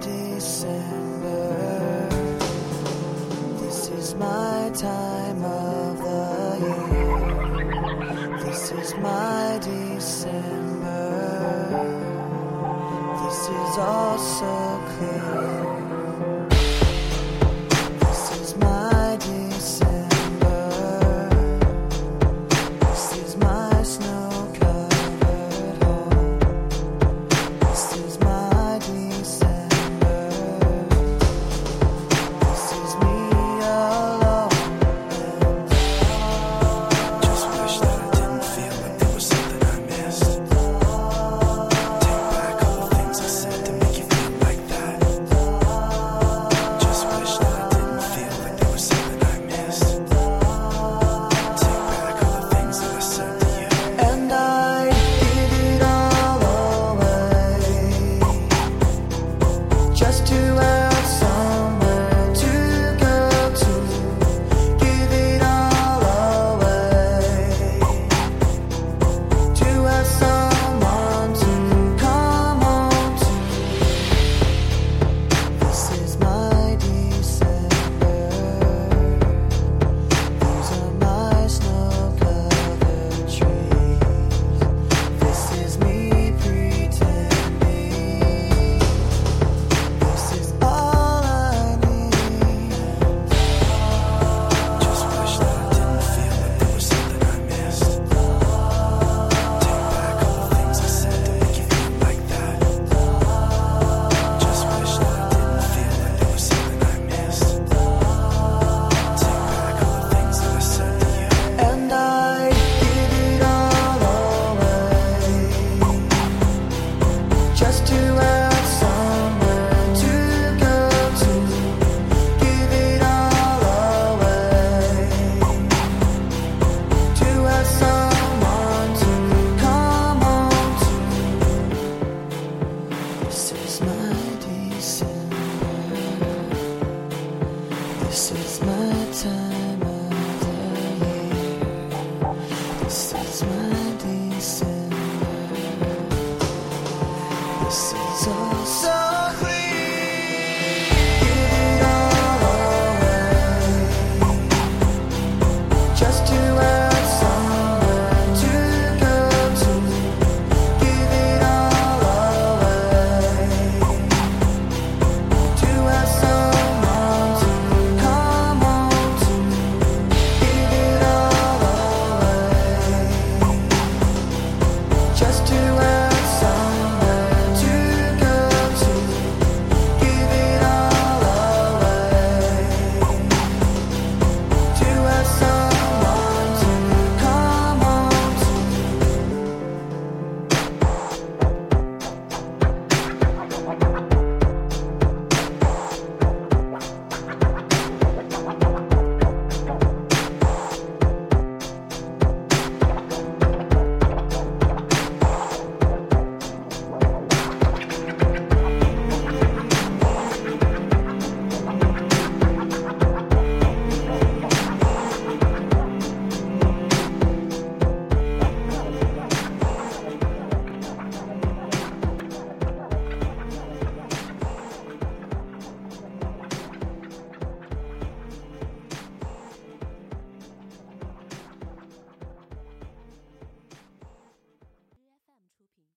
December. This is my time of the year. This is my December. This is all so clear. so So